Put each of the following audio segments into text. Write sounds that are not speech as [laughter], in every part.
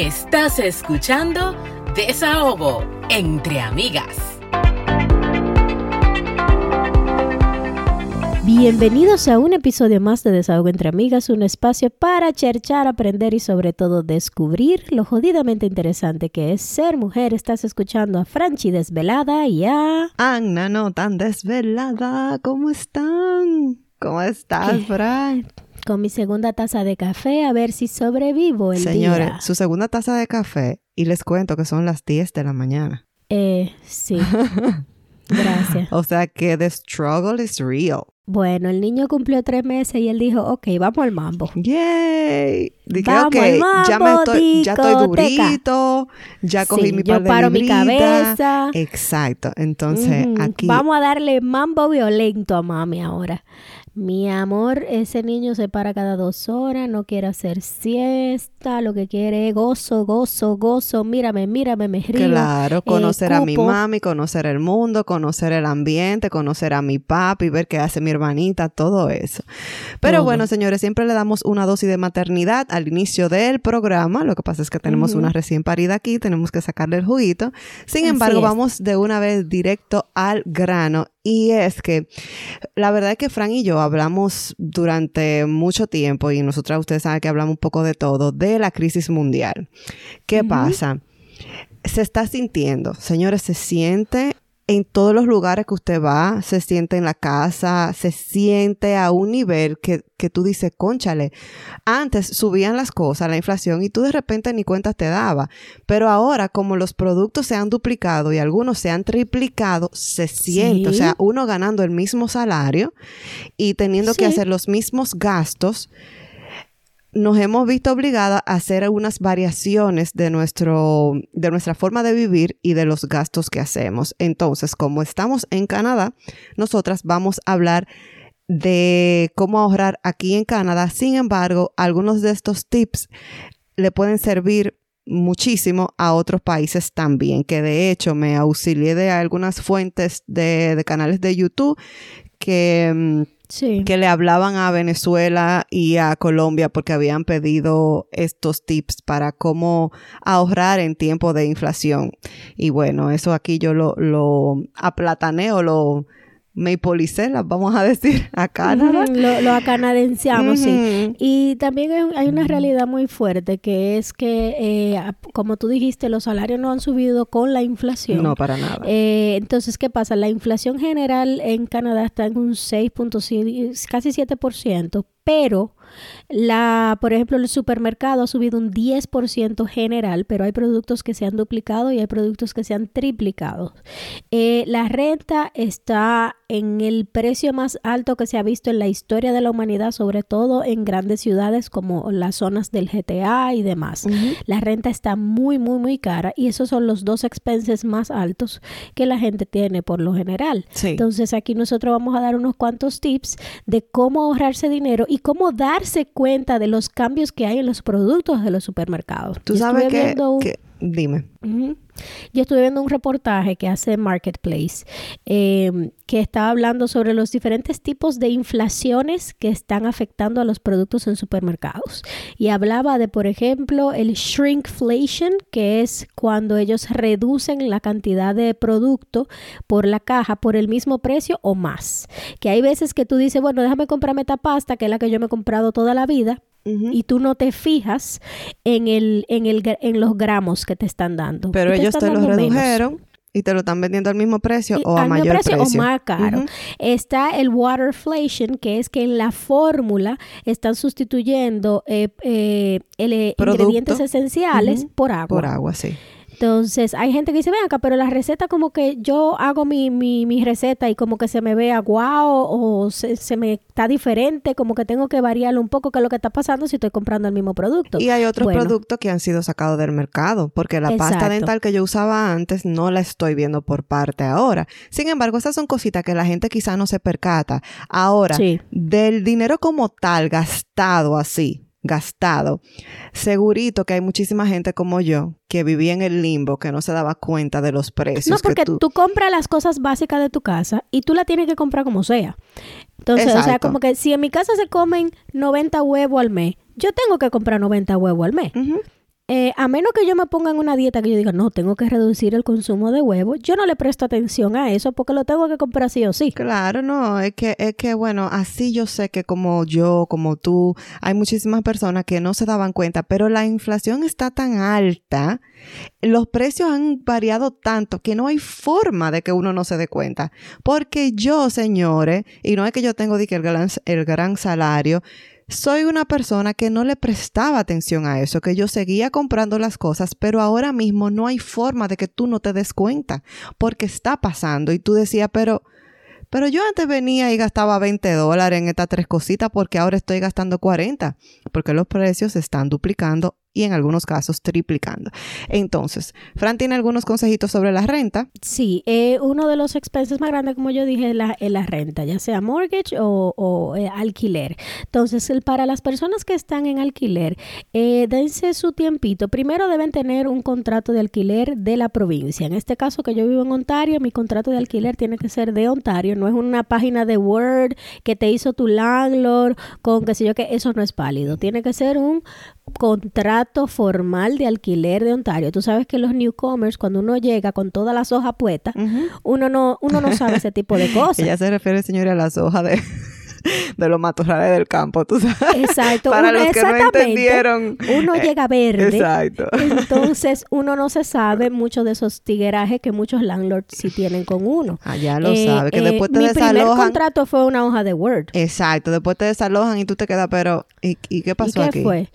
Estás escuchando Desahogo entre amigas. Bienvenidos a un episodio más de Desahogo entre Amigas, un espacio para cherchar, aprender y sobre todo descubrir lo jodidamente interesante que es ser mujer. Estás escuchando a Franchi desvelada y a... Anna, no tan desvelada. ¿Cómo están? ¿Cómo estás, Fran? Con mi segunda taza de café a ver si sobrevivo el Señores, día. su segunda taza de café y les cuento que son las 10 de la mañana. Eh, sí. [laughs] Gracias. O sea que the struggle is real. Bueno, el niño cumplió tres meses y él dijo, ok, vamos al mambo. Yay. Dije, Vamos ok, al ya, me estoy, ya estoy durito, ya cogí Sí, mi yo par de paro mi cabeza. Exacto. Entonces, aquí Vamos a darle mambo violento a mami ahora. Mi amor, ese niño se para cada dos horas, no quiere hacer siesta, lo que quiere es gozo, gozo, gozo. Mírame, mírame, me río. Claro, eh, conocer a mi mami, conocer el mundo, conocer el ambiente, conocer a mi papi, ver qué hace mi hermanita, todo eso. Pero Todo. bueno, señores, siempre le damos una dosis de maternidad al inicio del programa. Lo que pasa es que tenemos una recién parida aquí, tenemos que sacarle el juguito. Sin Así embargo, es. vamos de una vez directo al grano. Y es que la verdad es que Fran y yo hablamos durante mucho tiempo, y nosotras ustedes saben que hablamos un poco de todo, de la crisis mundial. ¿Qué pasa? se está sintiendo, señores, se siente en todos los lugares que usted va, se siente en la casa, se siente a un nivel que, que tú dices, conchale, antes subían las cosas, la inflación, y tú de repente ni cuenta te daba, pero ahora como los productos se han duplicado y algunos se han triplicado, se siente, o sea, uno ganando el mismo salario y teniendo que hacer los mismos gastos, nos hemos visto obligadas a hacer algunas variaciones de, nuestro, de nuestra forma de vivir y de los gastos que hacemos. Entonces, como estamos en Canadá, nosotras vamos a hablar de cómo ahorrar aquí en Canadá. Sin embargo, algunos de estos tips le pueden servir muchísimo a otros países también, que de hecho me auxilié de algunas fuentes de, de canales de YouTube que... Sí. que le hablaban a Venezuela y a Colombia porque habían pedido estos tips para cómo ahorrar en tiempo de inflación. Y bueno, eso aquí yo lo, lo aplatané o lo mapolicé, las vamos a [laughs] decir acá. ¿no? Ujú, Lo, lo acanadenciamos, sí. Y también hay, una realidad muy fuerte que es que, eh, a- como tú dijiste, los salarios no han subido con la inflación. No, para nada. Eh, entonces, ¿qué pasa? La inflación general en Canadá está en un 6.7, casi 7%, pero la, por ejemplo, el supermercado ha subido un 10% general, pero hay productos que se han duplicado y hay productos que se han triplicado. Eh, la renta está en el precio más alto que se ha visto en la historia de la humanidad, sobre todo en grandes ciudades como las zonas del GTA y demás. La renta está muy, muy, muy cara y esos son los dos expenses más altos que la gente tiene por lo general. Sí. Entonces aquí nosotros vamos a dar unos cuantos tips de cómo ahorrarse dinero y cómo darse cuenta de los cambios que hay en los productos de los supermercados. Tú Yo sabes un- que- Dime. Yo estuve viendo un reportaje que hace Marketplace eh, que estaba hablando sobre los diferentes tipos de inflaciones que están afectando a los productos en supermercados. Y hablaba de, por ejemplo, el shrinkflation, que es cuando ellos reducen la cantidad de producto por la caja por el mismo precio o más. Que hay veces que tú dices, bueno, déjame comprarme esta pasta, que es la que yo me he comprado toda la vida, Y tú no te fijas en, el, en, el, en los gramos que te están dando. Pero ellos te lo dando menos. redujeron y te lo están vendiendo al mismo precio Y o a mayor precio. o más caro. Está el waterflation, que es que en la fórmula están sustituyendo eh, eh, el, ingredientes esenciales por agua. Por agua, sí. Entonces, hay gente que dice, ven acá, pero la receta como que yo hago mi, mi, mi receta y como que se me ve aguado o se, se me está diferente, como que tengo que variarlo un poco, que es lo que está pasando si estoy comprando el mismo producto. Y hay otros Bueno. productos que han sido sacados del mercado, porque la pasta dental que yo usaba antes no la estoy viendo por parte ahora. Sin embargo, esas son cositas que la gente quizá no se percata. Ahora, Sí. del dinero como tal gastado así, gastado, segurito que hay muchísima gente como yo que vivía en el limbo, que no se daba cuenta de los precios. No, que porque tú- tú... compras las cosas básicas de tu casa y tú la tienes que comprar como sea. Entonces, o sea, como que si en mi casa se comen 90 huevos al mes, yo tengo que comprar 90 huevos al mes. Eh, a menos que yo me ponga en una dieta que yo diga, no, tengo que reducir el consumo de huevos, yo no le presto atención a eso porque lo tengo que comprar sí o sí. Claro, no, es que, es que bueno, así yo sé que como yo, como tú, hay muchísimas personas que no se daban cuenta, pero la inflación está tan alta, los precios han variado tanto que no hay forma de que uno no se dé cuenta. Porque yo, señores, y no es que yo tengo el gran, el gran salario, soy una persona que no le prestaba atención a eso, que yo seguía comprando las cosas, pero ahora mismo no hay forma de que tú no te des cuenta, porque está pasando. Y tú decías, pero, pero yo antes venía y gastaba 20 dólares en estas tres cositas porque ahora estoy gastando 40, porque los precios se están duplicando y en algunos casos triplicando. Entonces, Fran tiene algunos consejitos sobre la renta. Sí, eh, uno de los expenses más grandes, como yo dije, es la, la renta, ya sea mortgage o, eh, alquiler. Entonces, para las personas que están en alquiler, eh, dense su tiempito. Primero deben tener un contrato de alquiler de la provincia. En este caso que yo vivo en Ontario, mi contrato de alquiler tiene que ser de Ontario, no es una página de Word que te hizo tu landlord con qué sé yo que eso no es válido. Tiene que ser un contrato formal de alquiler de Ontario. Tú sabes que los newcomers, cuando uno llega con todas las hojas puestas, uno, no, uno no sabe ese tipo de [laughs] cosas. Ella se refiere, señora, a las hojas de [laughs] de los matorrales del campo, tú sabes. Exacto. Para los que no entendieron. Uno eh, llega verde. Exacto. Entonces, uno no se sabe mucho de esos tiguerajes que muchos landlords sí tienen con uno. Ah, ya lo eh, sabe. Que eh, después te mi desalojan. Mi primer contrato fue una hoja de Word. Exacto. Después te desalojan y tú te quedas, pero ¿y, qué pasó ¿Y qué fue?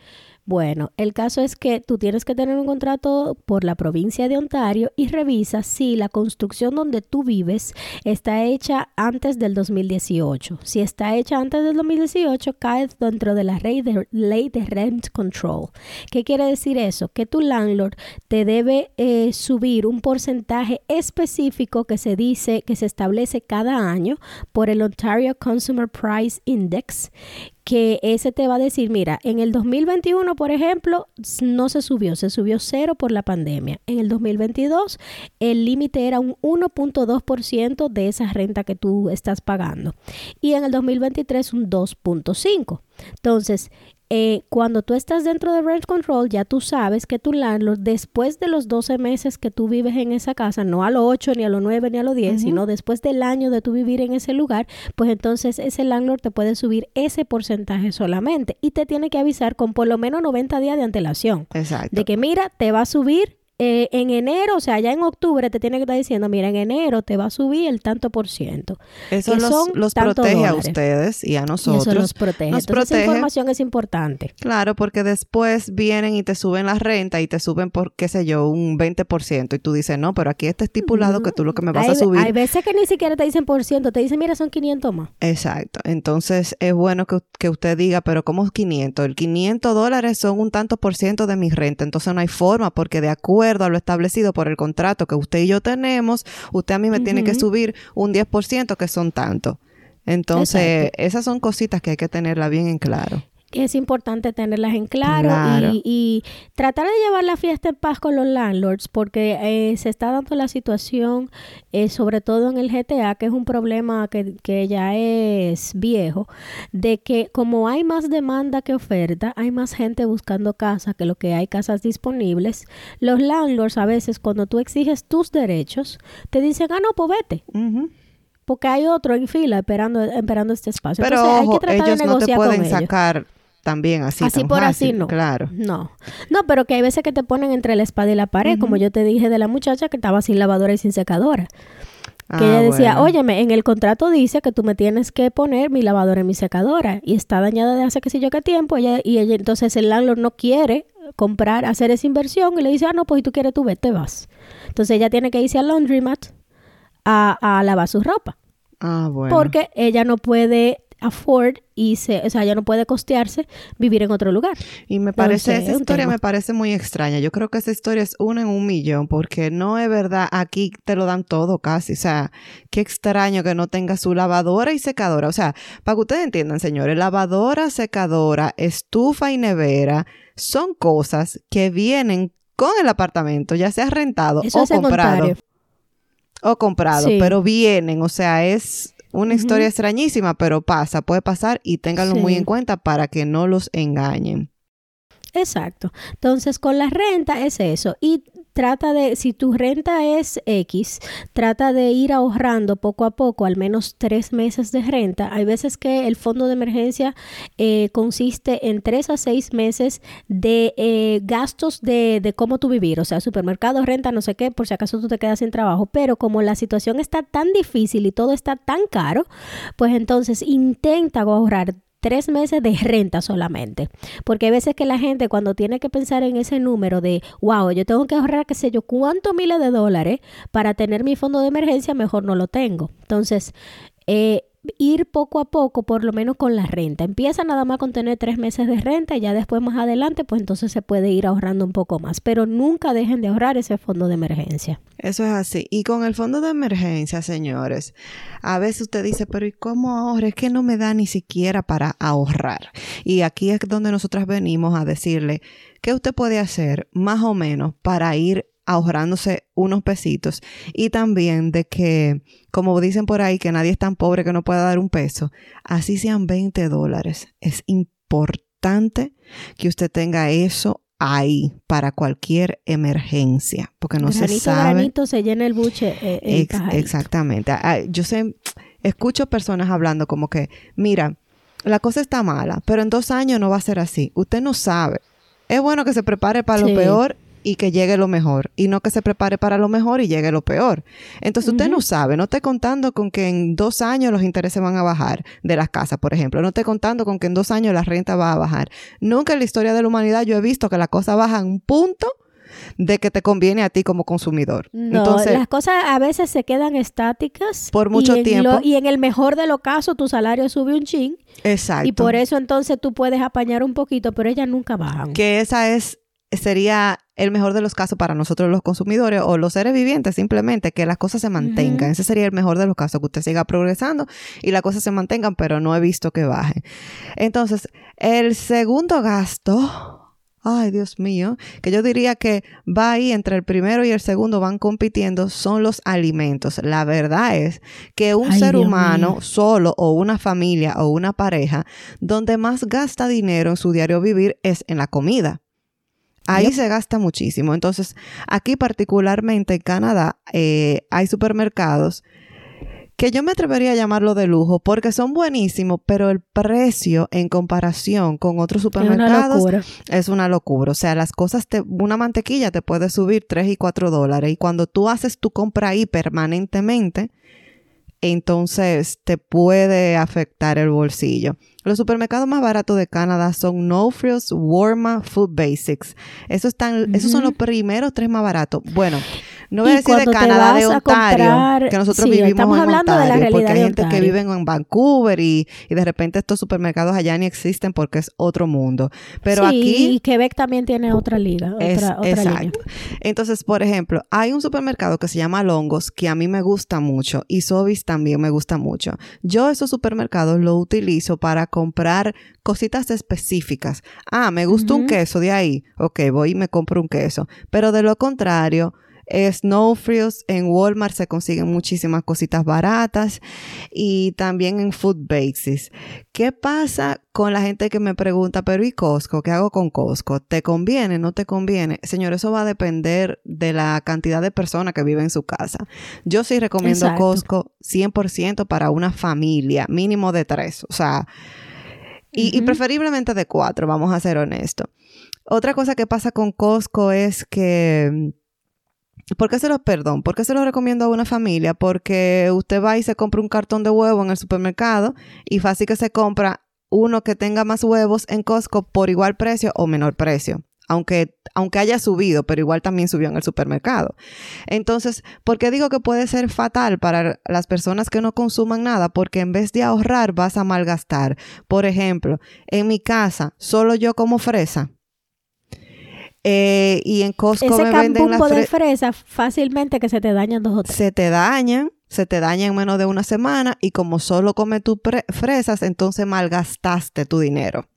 Bueno, el caso es que tú tienes que tener un contrato por la provincia de Ontario y revisa si la construcción donde tú vives está hecha antes del 2018. Si está hecha antes del 2018, cae dentro de la ley de, rent control. ¿Qué quiere decir eso? Que tu landlord te debe eh, subir un porcentaje específico que se dice que se establece cada año por el Ontario Consumer Price Index que ese te va a decir, mira, en el 2021, por ejemplo, no se subió, se subió cero por la pandemia. En el 2022, el límite era un 1.2% de esa renta que tú estás pagando. Y en el 2023, un 2.5%. Entonces, eh, cuando tú estás dentro de rent control, ya tú sabes que tu landlord, después de los 12 meses que tú vives en esa casa, no a los 8, ni a los 9, ni a los 10, sino después del año de tú vivir en ese lugar, pues entonces ese landlord te puede subir ese porcentaje solamente y te tiene que avisar con por lo menos 90 días de antelación. Exacto. De que mira, te va a subir eh, en enero, o sea, ya en octubre te tiene que estar diciendo, mira, en enero te va a subir el tanto por ciento. Eso los, protege a ustedes y a nosotros. eso los protege. Entonces, esa información es importante. Claro, porque después vienen y te suben la renta y te suben por, qué sé yo, un 20% y tú dices, no, pero aquí está estipulado que tú lo que me vas a subir. Hay veces que ni siquiera te dicen por ciento, te dicen, mira, son 500 más. Exacto. Entonces, es bueno que, que usted diga, pero ¿cómo es 500? El 500 dólares son un tanto por ciento de mi renta. Entonces, no hay forma porque de acuerdo a lo establecido por el contrato que usted y yo tenemos, usted a mí me tiene que subir un 10% que son tanto. Entonces, esas son cositas que hay que tenerla bien en claro es importante tenerlas en claro, Y, tratar de llevar la fiesta en paz con los landlords porque eh, se está dando la situación, eh, sobre todo en el GTA, que es un problema que, que, ya es viejo, de que como hay más demanda que oferta, hay más gente buscando casa que lo que hay casas disponibles. Los landlords a veces cuando tú exiges tus derechos, te dicen, ah, no, pues vete porque hay otro en fila esperando, esperando este espacio. Pero hay que tratar ellos de no te pueden sacar también así. Así por así no. Claro. No. No, pero que hay veces que te ponen entre la espada y la pared, como yo te dije de la muchacha que estaba sin lavadora y sin secadora. Que ella ah, decía, óyeme, en el contrato dice que tú me tienes que poner mi lavadora y mi secadora. Y está dañada de hace qué sé yo qué tiempo. Ella, y ella, entonces el landlord no quiere comprar, hacer esa inversión. Y le dice, ah, no, pues si tú quieres tú vete, vas. Entonces ella tiene que irse al laundromat a, a lavar su ropa. Ah, bueno. Porque ella no puede afford y se, o sea, ella no puede costearse vivir en otro lugar. Y me parece, esa historia me parece muy extraña. Yo creo que esa historia es una en un millón, porque no es verdad, aquí te lo dan todo casi. O sea, qué extraño que no tenga su lavadora y secadora. O sea, para que ustedes entiendan, señores, lavadora, secadora, estufa y nevera son cosas que vienen con el apartamento, ya sea rentado o comprado. O comprado, pero vienen, o sea, es una historia extrañísima, pero pasa, puede pasar y ténganlo muy en cuenta para que no los engañen. Exacto. Entonces, con la renta es eso. Y trata de, si tu renta es X, trata de ir ahorrando poco a poco, al menos tres meses de renta. Hay veces que el fondo de emergencia eh, consiste en tres a seis meses de eh, gastos de, de cómo tú vivir, o sea, supermercado, renta, no sé qué, por si acaso tú te quedas sin trabajo. Pero como la situación está tan difícil y todo está tan caro, pues entonces intenta ahorrar tres meses de renta solamente. Porque hay veces que la gente cuando tiene que pensar en ese número de, wow, yo tengo que ahorrar, qué sé yo, cuántos miles de dólares para tener mi fondo de emergencia, mejor no lo tengo. Entonces, eh, ir poco a poco, por lo menos con la renta. Empieza nada más con tener tres meses de renta y ya después más adelante, pues entonces se puede ir ahorrando un poco más. Pero nunca dejen de ahorrar ese fondo de emergencia. Eso es así. Y con el fondo de emergencia, señores, a veces usted dice, pero ¿y cómo ahorro? Es que no me da ni siquiera para ahorrar. Y aquí es donde nosotras venimos a decirle, ¿qué usted puede hacer más o menos para ir ahorrándose unos pesitos y también de que, como dicen por ahí, que nadie es tan pobre que no pueda dar un peso, así sean 20 dólares. Es importante que usted tenga eso ahí para cualquier emergencia, porque no se sabe. Granito se llena el buche. Eh, exactamente. Ah, yo sé, escucho personas hablando como que, mira, la cosa está mala, pero en dos años no va a ser así. Usted no sabe. Es bueno que se prepare para lo peor y que llegue lo mejor y no que se prepare para lo mejor y llegue lo peor. Entonces usted no sabe, no esté contando con que en dos años los intereses van a bajar de las casas, por ejemplo, no esté contando con que en dos años la renta va a bajar. Nunca en la historia de la humanidad yo he visto que la cosa baja en un punto de que te conviene a ti como consumidor. No, Entonces, las cosas a veces se quedan estáticas por mucho tiempo. y en el mejor de los casos tu salario sube un chin. Exacto. Y por eso entonces tú puedes apañar un poquito, pero ellas nunca bajan. Que esa es sería el mejor de los casos para nosotros los consumidores o los seres vivientes, simplemente que las cosas se mantengan. Ese sería el mejor de los casos, que usted siga progresando y las cosas se mantengan, pero no he visto que baje. Entonces, el segundo gasto, ay Dios mío, que yo diría que va ahí entre el primero y el segundo van compitiendo, son los alimentos. La verdad es que un ser humano solo o una familia o una pareja, donde más gasta dinero en su diario vivir es en la comida. Ahí se gasta muchísimo. Entonces, aquí particularmente en Canadá eh, hay supermercados que yo me atrevería a llamarlo de lujo porque son buenísimos, pero el precio en comparación con otros supermercados es una locura. O sea, las cosas, te, una mantequilla te puede subir 3 y 4 dólares y cuando tú haces tu compra ahí permanentemente, entonces te puede afectar el bolsillo. Los supermercados más baratos de Canadá son No Frills, Walmart, Food Basics. Esos, están, esos son los primeros tres más baratos. Bueno, no voy a decir de Canadá, de Ontario, que nosotros vivimos en Ontario, porque hay gente que vive en Vancouver y, de repente estos supermercados allá ni existen porque es otro mundo. Pero aquí... Y Quebec también tiene otra liga, otra, exacto. Entonces, por ejemplo, hay un supermercado que se llama Longos que a mí me gusta mucho y Sobis también me gusta mucho. Yo esos supermercados los utilizo para comprar cositas específicas. Ah, me gusta un queso de ahí. Ok, voy y me compro un queso. Pero de lo contrario, Snow Frills en Walmart se consiguen muchísimas cositas baratas y también en Food Basics. ¿Qué pasa con la gente que me pregunta, pero ¿y Costco? ¿Qué hago con Costco? ¿Te conviene? ¿No te conviene? Señor, eso va a depender de la cantidad de personas que viven en su casa. Yo sí recomiendo Costco 100% para una familia, mínimo de tres. O sea, y, y preferiblemente de cuatro, vamos a ser honestos. Otra cosa que pasa con Costco es que ¿Por qué se lo, perdón, por qué se lo recomiendo a una familia? Porque usted va y se compra un cartón de huevo en el supermercado y fácil que se compra uno que tenga más huevos en Costco por igual precio o menor precio. Aunque, aunque haya subido, pero igual también subió en el supermercado. Entonces, ¿por qué digo que puede ser fatal para las personas que no consuman nada? Porque en vez de ahorrar, vas a malgastar. Por ejemplo, en mi casa, solo yo como fresa eh, y en Costco me venden las de fresa fácilmente que se te dañan dos o tres. Se te dañan, se te dañan en menos de una semana y como solo comes tus fresas, entonces malgastaste tu dinero.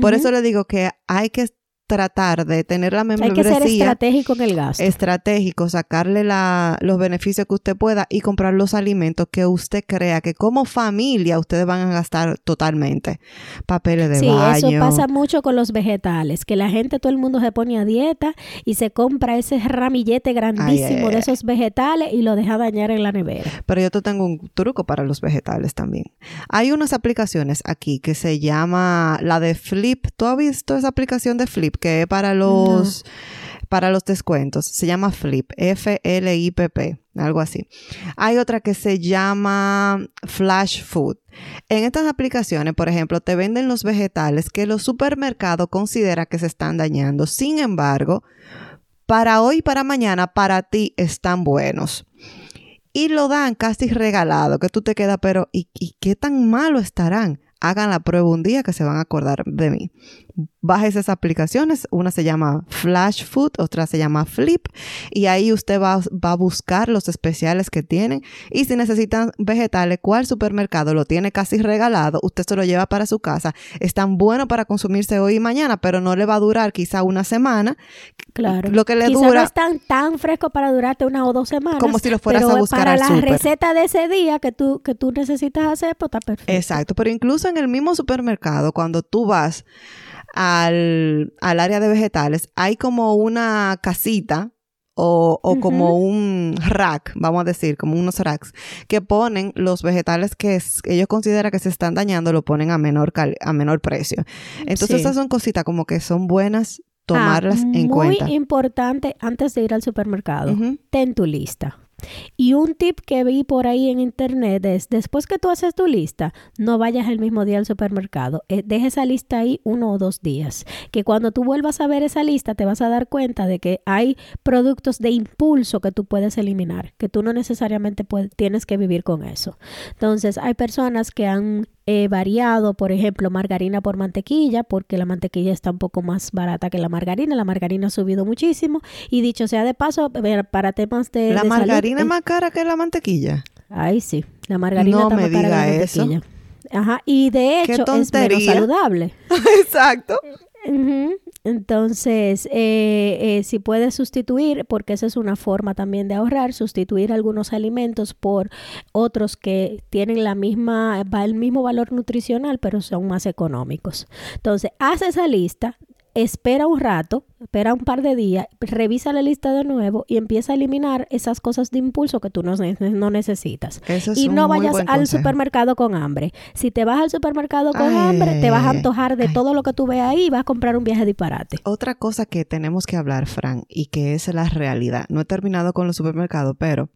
Por eso le digo que hay que tratar de tener la Hay membresía que ser estratégico en el gasto. estratégico, sacarle la- los beneficios que usted pueda y comprar los alimentos que usted crea que como familia ustedes van a gastar totalmente. Papeles de Sí, baño. eso pasa mucho con los vegetales, que la gente, todo el mundo se pone a dieta y se compra ese ramillete grandísimo ay, de ay. esos vegetales y lo deja dañar en la nevera. Pero yo te tengo un truco para los vegetales también. Hay unas aplicaciones aquí que se llama la de Flip. ¿Tú has visto esa aplicación de Flip que es para los para los descuentos? Se llama Flip, F L I P P, algo así. Hay otra que se llama Flash Food. En estas aplicaciones, por ejemplo, te venden los vegetales que los supermercados consideran que se están dañando. Sin embargo, para hoy y para mañana, para ti están buenos y lo dan casi regalado, que tú te quedas, pero ¿y, y qué tan malo estarán? Hagan la prueba un día que se van a acordar de mí. Bajes esas aplicaciones, una se llama Flash Food, otra se llama Flip, y ahí usted va, va a buscar los especiales que tienen. Y si necesitan vegetales, ¿cuál supermercado lo tiene casi regalado? Usted se lo lleva para su casa. Es tan bueno para consumirse hoy y mañana, pero no le va a durar quizá una semana. Claro. Lo que le Quizá dura- no es tan, tan fresco para durarte una o dos semanas. Como si lo fueras pero a buscar para al la receta de ese día que tú, que tú necesitas hacer, pues está perfecto. Exacto, pero incluso en el mismo supermercado, cuando tú vas al, al área de vegetales, hay como una casita o, o como un rack, vamos a decir, como unos racks, que ponen los vegetales que es- ellos consideran que se están dañando, lo ponen a menor, cal- a menor precio. Entonces, Sí. esas son cositas como que son buenas tomarlas Ah, en muy cuenta. importante antes de ir al supermercado. Ten tu lista. Y un tip que vi por ahí en internet es, después que tú haces tu lista, no vayas el mismo día al supermercado. Eh, deja esa lista ahí uno o dos días. Que cuando tú vuelvas a ver esa lista, te vas a dar cuenta de que hay productos de impulso que tú puedes eliminar, que tú no necesariamente tienes que vivir con eso. Entonces, hay personas que han eh, variado, por ejemplo, margarina por mantequilla, porque la mantequilla está un poco más barata que la margarina. La margarina ha subido muchísimo. Y dicho sea de paso, para temas de. La de salud, margarina es eh, más cara que la mantequilla. Ay, sí. La margarina No está me más cara que la eso. mantequilla. Ajá. Y de hecho, es menos saludable. [laughs] Exacto. Ujú. Entonces, eh, eh, si puedes sustituir, porque esa es una forma también de ahorrar, sustituir algunos alimentos por otros que tienen la misma, el mismo valor nutricional, pero son más económicos. Entonces, haz esa lista, espera un rato, espera un par de días, revisa la lista de nuevo y empieza a eliminar esas cosas de impulso que tú no, ne- no necesitas. Eso es y no vayas al consejo. supermercado con hambre. Si te vas al supermercado con Ay, hambre, te vas a antojar de ay. todo lo que tú veas ahí y vas a comprar un viaje disparate. Otra cosa que tenemos que hablar, Fran, y que es la realidad. No he terminado con los supermercados, pero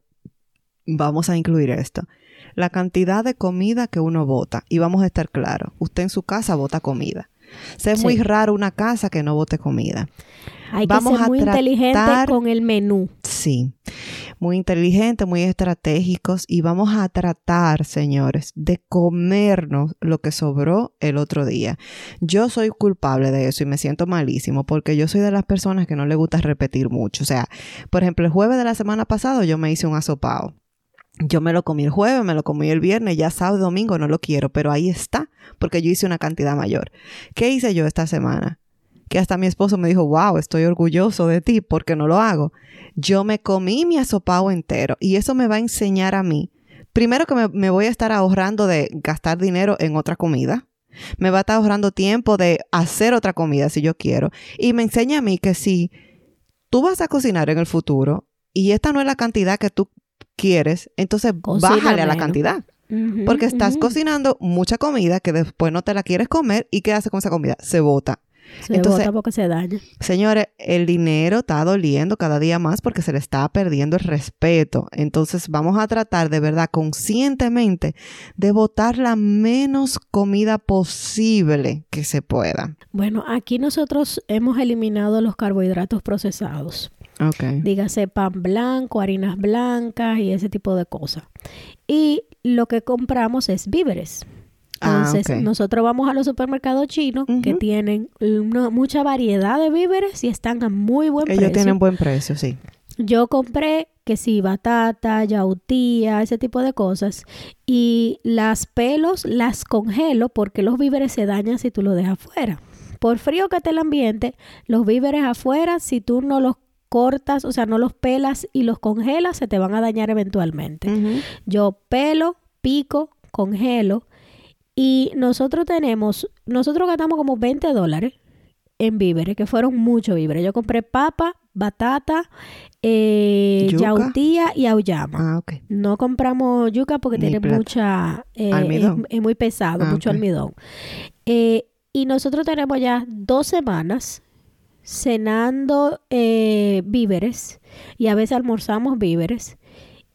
vamos a incluir esto. La cantidad de comida que uno bota. Y vamos a estar claros. Usted en su casa bota comida. O sea, es Sí. muy raro una casa que no bote comida. Hay Vamos que ser a muy inteligente tratar- con el menú. Sí, muy inteligentes, muy estratégicos y vamos a tratar, señores, de comernos lo que sobró el otro día. Yo soy culpable de eso y me siento malísimo porque yo soy de las personas que no le gusta repetir mucho. O sea, por ejemplo, el jueves de la semana pasada yo me hice un asopao. Yo me lo comí el jueves, me lo comí el viernes, ya sábado domingo no lo quiero, pero ahí está, porque yo hice una cantidad mayor. ¿Qué hice yo esta semana? Que hasta mi esposo me dijo, wow, estoy orgulloso de ti porque no lo hago. Yo me comí mi asopao entero y eso me va a enseñar a mí. Primero que me, me voy a estar ahorrando de gastar dinero en otra comida. Me va a estar ahorrando tiempo de hacer otra comida si yo quiero. Y me enseña a mí que si tú vas a cocinar en el futuro y esta no es la cantidad que tú quieres, entonces Cocina bájale a la cantidad. Porque estás cocinando mucha comida que después no te la quieres comer y ¿qué haces con esa comida? Se bota. Se entonces- bota porque se daña. Señores, el dinero está doliendo cada día más porque se le está perdiendo el respeto. Entonces vamos a tratar de verdad conscientemente de botar la menos comida posible que se pueda. Bueno, aquí nosotros hemos eliminado los carbohidratos procesados. Dígase pan blanco, harinas blancas y ese tipo de cosas. Y lo que compramos es víveres. Ah, Entonces, nosotros vamos a los supermercados chinos que tienen una- mucha variedad de víveres y están a muy buen Ellos precio. tienen buen precio, sí. Yo compré que sí, batata, yautía, ese tipo de cosas. Y las pelos las congelo porque los víveres se dañan si tú los dejas fuera. por frío que esté el ambiente, los víveres afuera, si tú no los cortas, o sea, no los pelas y los congelas, se te van a dañar eventualmente. Yo pelo, pico, congelo y nosotros tenemos, nosotros gastamos como 20 dólares en víveres, que fueron muchos víveres. Yo compré papa, batata, eh, yautía y auyama. Ah, ok. No compramos yuca porque tiene mucha... Eh, almidón. Es, muy pesado, Ah, mucho almidón. Eh, y nosotros tenemos ya dos semanas cenando eh, víveres y a veces almorzamos víveres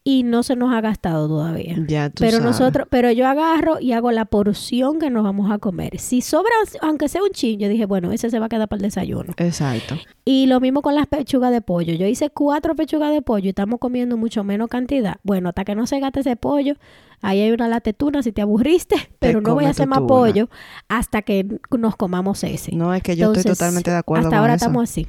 y no se nos ha gastado todavía. Ya tú Pero sabes. nosotros, pero yo agarro y hago la porción que nos vamos a comer. Si sobra, aunque sea un chin, yo dije, bueno, ese se va a quedar para el desayuno. Exacto. Y lo mismo con las pechugas de pollo. Yo hice cuatro pechugas de pollo y estamos comiendo mucho menos cantidad. Bueno, hasta que no se gaste ese pollo, ahí hay una latetuna si te aburriste, [laughs] pero no voy a hacer más pollo hasta que nos comamos ese. No, es que yo estoy totalmente de acuerdo Hasta con ahora eso. estamos así.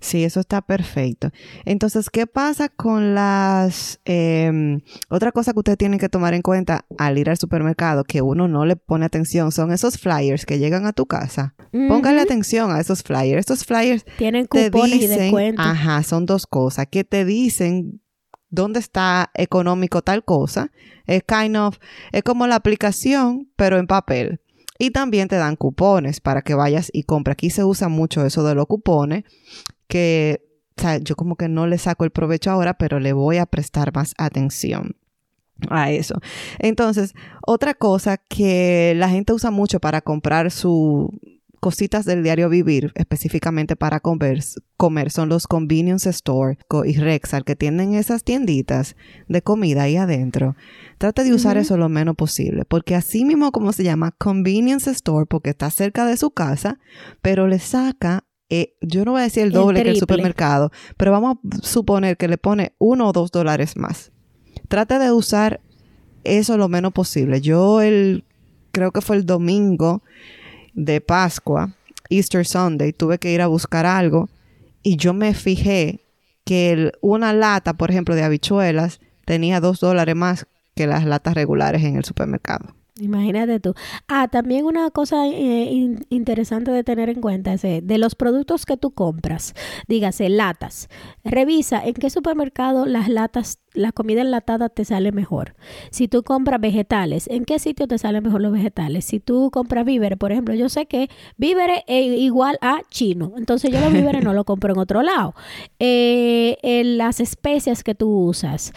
Sí, eso está perfecto. Entonces, ¿qué pasa con las... em, otra cosa que ustedes tienen que tomar en cuenta al ir al supermercado, que uno no le pone atención, son esos flyers que llegan a tu casa. Póngale Ujú. atención a esos flyers. Estos flyers Tienen te cupones y dicen, ajá, son dos cosas, que te dicen dónde está económico tal cosa. Es kind of, es como la aplicación, pero en papel. Y también te dan cupones para que vayas y compres. Aquí se usa mucho eso de los cupones, que o sea, yo como que no le saco el provecho ahora, pero le voy a prestar más atención a eso. Entonces, otra cosa que la gente usa mucho para comprar su cositas del diario vivir, específicamente para comer, comer son los convenience store y Rexal que tienen esas tienditas de comida ahí adentro. Trate de usar eso lo menos posible, porque así mismo como se llama convenience store, porque está cerca de su casa, pero le saca, eh, yo no voy a decir el El doble que el supermercado, pero vamos a suponer que le pone uno o dos dólares más. Trate de usar eso lo menos posible. Yo el, creo que fue el domingo de Pascua, Easter Sunday, tuve que ir a buscar algo y yo me fijé que una lata, por ejemplo, de habichuelas tenía dos dólares más que las latas regulares en el supermercado. Imagínate tú. Ah, también una cosa eh, in- interesante de tener en cuenta es eh, de los productos que tú compras, dígase latas. Revisa en qué supermercado las latas, la comida enlatada te sale mejor. Si tú compras vegetales, ¿en qué sitio te salen mejor los vegetales? Si tú compras víveres, por ejemplo, yo sé que víveres es igual a chino, entonces yo los víveres no lo [laughs] compro en otro lado. Eh, las especias que tú usas,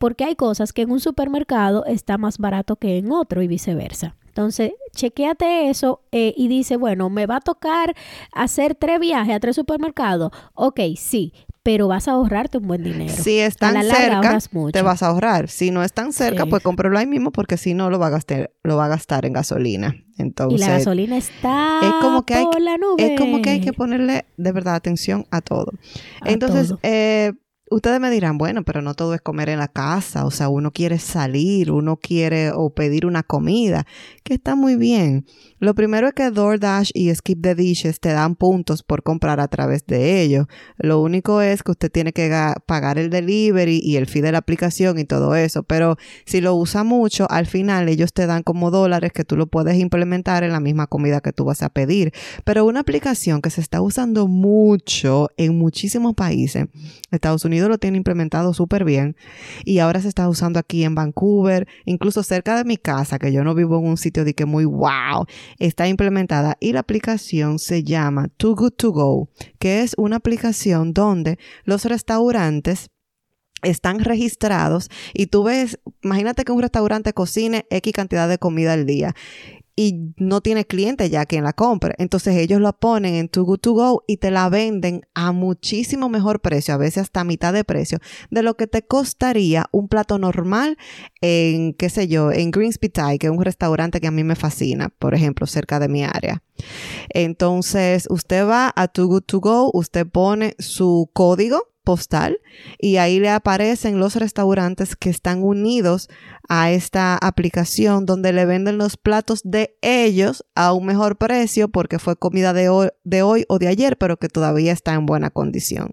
porque hay cosas que en un supermercado está más barato que en otro y viceversa. Entonces, chequéate eso eh, y dice, bueno, me va a tocar hacer tres viajes a tres supermercados. Ok, sí, pero vas a ahorrarte un buen dinero. Si están a la cerca, mucho. te vas a ahorrar. Si no están cerca, Sí. pues cómpralo ahí mismo porque si no lo va a gastar, lo va a gastar en gasolina. y Entonces, la gasolina está es como que hay por la nube. es como que hay que ponerle de verdad atención a todo. A Entonces, todo. eh, ustedes me dirán, bueno, pero no todo es comer en la casa, o sea, uno quiere salir, uno quiere o pedir una comida, que está muy bien. Lo primero es que DoorDash y Skip the Dishes te dan puntos por comprar a través de ellos. Lo único es que usted tiene que ga- pagar el delivery y el fee de la aplicación y todo eso, pero si lo usa mucho, al final ellos te dan como dólares que tú lo puedes implementar en la misma comida que tú vas a pedir. Pero una aplicación que se está usando mucho en muchísimos países, Estados Lo tiene implementado súper bien y ahora se está usando aquí en Vancouver, incluso cerca de mi casa, que yo no vivo en un sitio de que muy wow, está implementada y la aplicación se llama Too Good To Go, que es una aplicación donde los restaurantes están registrados y tú ves, imagínate que un restaurante cocine X cantidad de comida al día y no tiene cliente ya quien la compre. Entonces ellos la ponen en Too Good To Go y te la venden a muchísimo mejor precio, a veces hasta mitad de precio, de lo que te costaría un plato normal en, qué sé yo, en Greensby Thai, que es un restaurante que a mí me fascina, por ejemplo, cerca de mi área. Entonces usted va a Too Good To Go, usted pone su código postal y ahí le aparecen los restaurantes que están unidos a esta aplicación donde le venden los platos de ellos a un mejor precio porque fue comida de hoy, de hoy o de ayer, pero que todavía está en buena condición.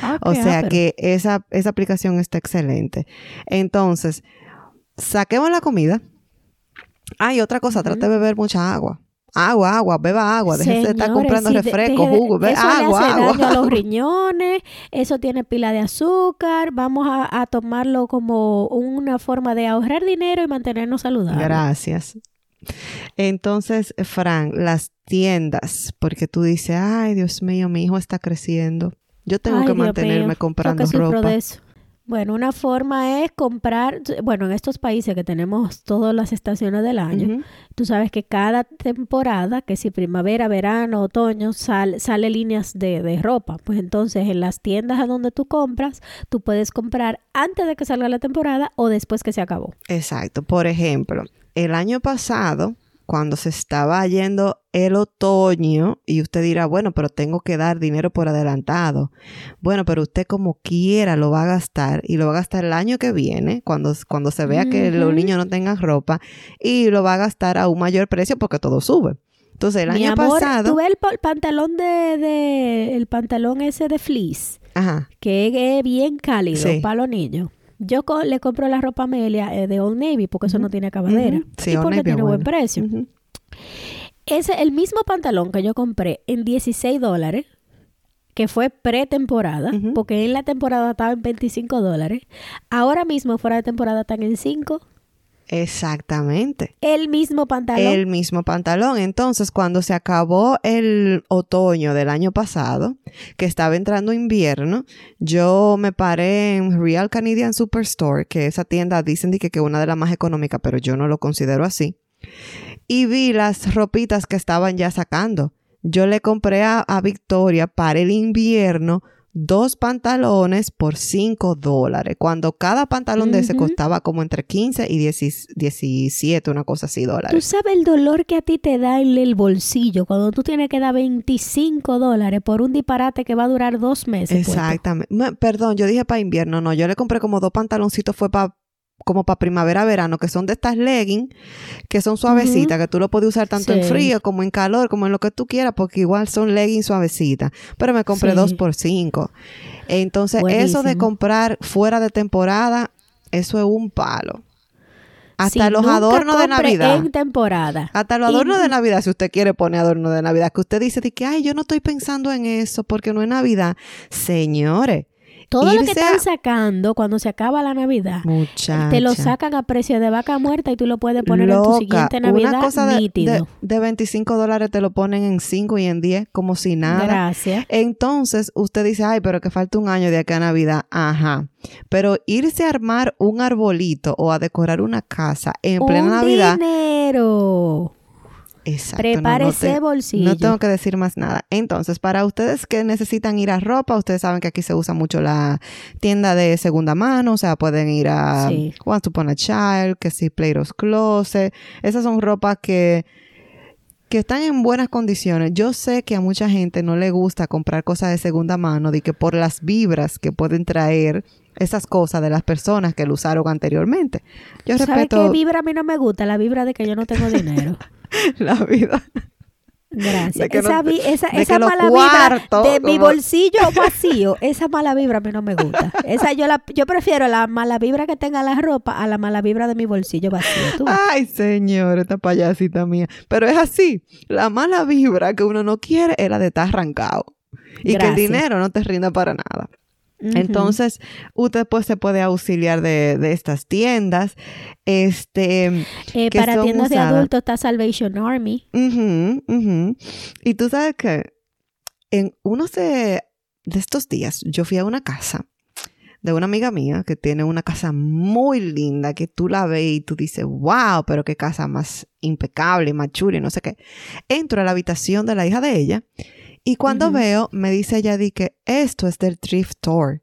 Ah, O ah, sea que esa, esa aplicación está excelente. Entonces, saquemos la comida. Ah, y otra cosa, trate de beber mucha agua. Agua, agua, beba agua. Déjese de estar comprando de- refresco, de- jugo, beba eso agua, le hace agua. daño a los [laughs] riñones, eso tiene pila de azúcar, vamos a, a tomarlo como una forma de ahorrar dinero y mantenernos saludables. Gracias. Entonces, Fran, las tiendas, porque tú dices, ay, Dios mío, mi hijo está creciendo. Yo tengo Ay, que Dios mantenerme mío, comprando ropa. de eso. Bueno, una forma es comprar, bueno, en estos países que tenemos todas las estaciones del año, tú sabes que cada temporada, que si primavera, verano, otoño, sal- sale líneas de, de ropa. Pues entonces en las tiendas a donde tú compras, tú puedes comprar antes de que salga la temporada o después que se acabó. Exacto. Por ejemplo, el año pasado, cuando se estaba yendo el otoño, y usted dirá, bueno, pero tengo que dar dinero por adelantado. Bueno, pero usted como quiera lo va a gastar y lo va a gastar el año que viene, cuando, cuando se vea que los niños no tengan ropa, y lo va a gastar a un mayor precio porque todo sube. Entonces, el Mi año amor, pasado... tú ves el, pa- el pantalón de, de- el pantalón ese de fleece, Ajá. que es bien cálido Sí. para los niños. Yo co- le compro la ropa a Amelia eh, de Old Navy porque eso no tiene acabadera. Sí, y porque tiene buen precio. Ese, el mismo pantalón que yo compré en 16 dólares, que fue pretemporada, porque en la temporada estaba en 25 dólares, ahora mismo fuera de temporada están en 5. Exactamente. El mismo pantalón. El mismo pantalón. Entonces, cuando se acabó el otoño del año pasado, que estaba entrando invierno, yo me paré en Real Canadian Superstore, que esa tienda dicen que es una de las más económicas, pero yo no lo considero así. Y vi las ropitas que estaban ya sacando. Yo le compré a, a Victoria para el invierno dos pantalones por 5 dólares, cuando cada pantalón de ese costaba como entre 15 y 10 17, una cosa así, Tú dólares. sabes el dolor que a ti te da en el bolsillo cuando tú tienes que dar 25 dólares por un disparate que va a durar dos meses. Exactamente. Me- Perdón, yo dije para invierno, no, yo le compré como dos pantaloncitos, fue para como para primavera, verano, que son de estas leggings, que son suavecitas, que tú lo puedes usar tanto en frío como en calor, como en lo que tú quieras, porque igual son leggings suavecitas. Pero me compré Sí. dos por cinco. Entonces, eso de comprar fuera de temporada, eso es un palo. Hasta Si los adornos de Navidad. En temporada. Hasta los Y- adornos de Navidad, si usted quiere poner adornos de Navidad, que usted dice de que, ay, yo no estoy pensando en eso porque no es Navidad. Señores, Todo lo que están sacando cuando se acaba la Navidad. muchachos. Te lo sacan a precio de vaca muerta y tú lo puedes poner en tu siguiente Navidad una cosa de, nítido. de, de 25 dólares te lo ponen en 5 y en 10 como si nada. Gracias. Entonces usted dice, ay, pero que falta un año de acá a Navidad. Ajá. Pero irse a armar un arbolito o a decorar una casa en plena Un Navidad. dinero. Exacto. Prepare no ese te- bolsillo. No tengo que decir más nada. Entonces, para ustedes que necesitan ir a ropa, ustedes saben que aquí se usa mucho la tienda de segunda mano, o sea, pueden ir a Sí. Once Upon a Child, que sí, Plato's Closet. Esas son ropas que que están en buenas condiciones. Yo sé que a mucha gente no le gusta comprar cosas de segunda mano, de que por las vibras que pueden traer esas cosas de las personas que lo usaron anteriormente. Yo ¿Sabes respeto qué vibra a mí no me gusta? La vibra de que yo no tengo [laughs] dinero. [laughs] la vida. Gracias. Que esa no- esa, esa que mala cuartos, vibra de mi bolsillo vacío, esa mala vibra a mí no me gusta. Esa yo la yo prefiero la mala vibra que tenga la ropa a la mala vibra de mi bolsillo vacío. Ay, señor, esta payasita mía. Pero es así. La mala vibra que uno no quiere es la de estar arrancado. Y que el dinero no te rinda para nada. Entonces, usted pues se puede auxiliar de, de estas tiendas. Este, Eh, que para son tiendas de adultos está Salvation Army. Y tú sabes que en uno de, de estos días yo fui a una casa de una amiga mía que tiene una casa muy linda que tú la ves y tú dices, wow, pero qué casa más impecable, más chula y no sé qué. Entro a la habitación de la hija de ella y cuando veo, me dice ella di que esto es del thrift store.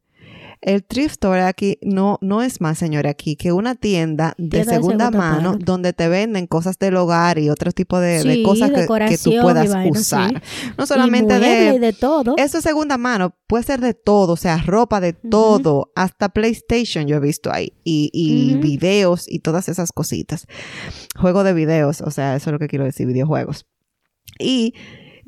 El thrift store aquí no, no es más, señora, aquí que una tienda de Tienda de segunda, mano donde te venden cosas del hogar y otro tipo de, de Sí, cosas que- que, tú puedas vaina, usar. sí. No solamente y de, y de todo. eso es segunda mano, puede ser de todo, o sea, ropa de todo, hasta PlayStation yo he visto ahí, y, y videos y todas esas cositas. Juego de videos, o sea, eso es lo que quiero decir, videojuegos. Y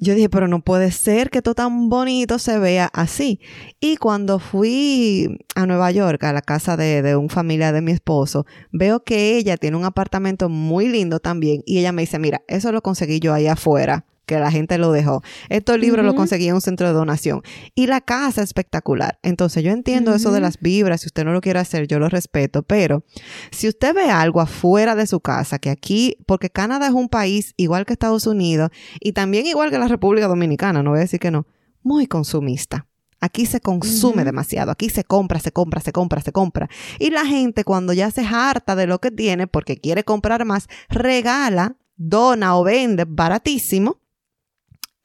yo dije, pero no puede ser que todo tan bonito se vea así. Y cuando fui a Nueva York, a la casa de, de un familia de mi esposo, veo que ella tiene un apartamento muy lindo también. Y ella me dice, mira, eso lo conseguí yo ahí afuera que la gente lo dejó. Estos libros los conseguí en un centro de donación. Y la casa es espectacular. Entonces yo entiendo eso de las vibras. Si usted no lo quiere hacer, yo lo respeto. Pero si usted ve algo afuera de su casa, que aquí, porque Canadá es un país igual que Estados Unidos y también igual que la República Dominicana, no voy a decir que no, muy consumista. Aquí se consume demasiado, aquí se compra, se compra, se compra, se compra. Y la gente cuando ya se harta de lo que tiene porque quiere comprar más, regala, dona o vende baratísimo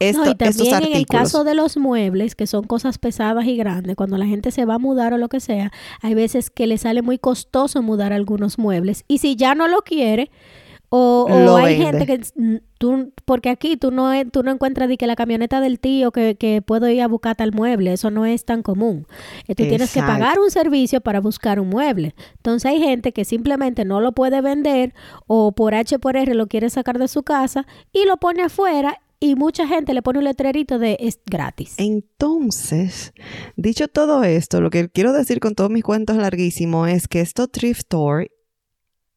no, y también en el caso de los muebles, que son cosas pesadas y grandes, cuando la gente se va a mudar o lo que sea, hay veces que le sale muy costoso mudar algunos muebles. Y si ya no lo quiere, o, hay gente que tú, porque aquí tú no, tú no encuentras de que la camioneta del tío que, que puedo ir a buscar tal mueble, eso no es tan común. Eh, tú tienes que pagar un servicio para buscar un mueble. Entonces hay gente que simplemente no lo puede vender o por H por R lo quiere sacar de su casa y lo pone afuera y mucha gente le pone un letrerito de es gratis. Entonces, dicho todo esto, lo que quiero decir con todos mis cuentos larguísimos es que esto thrift store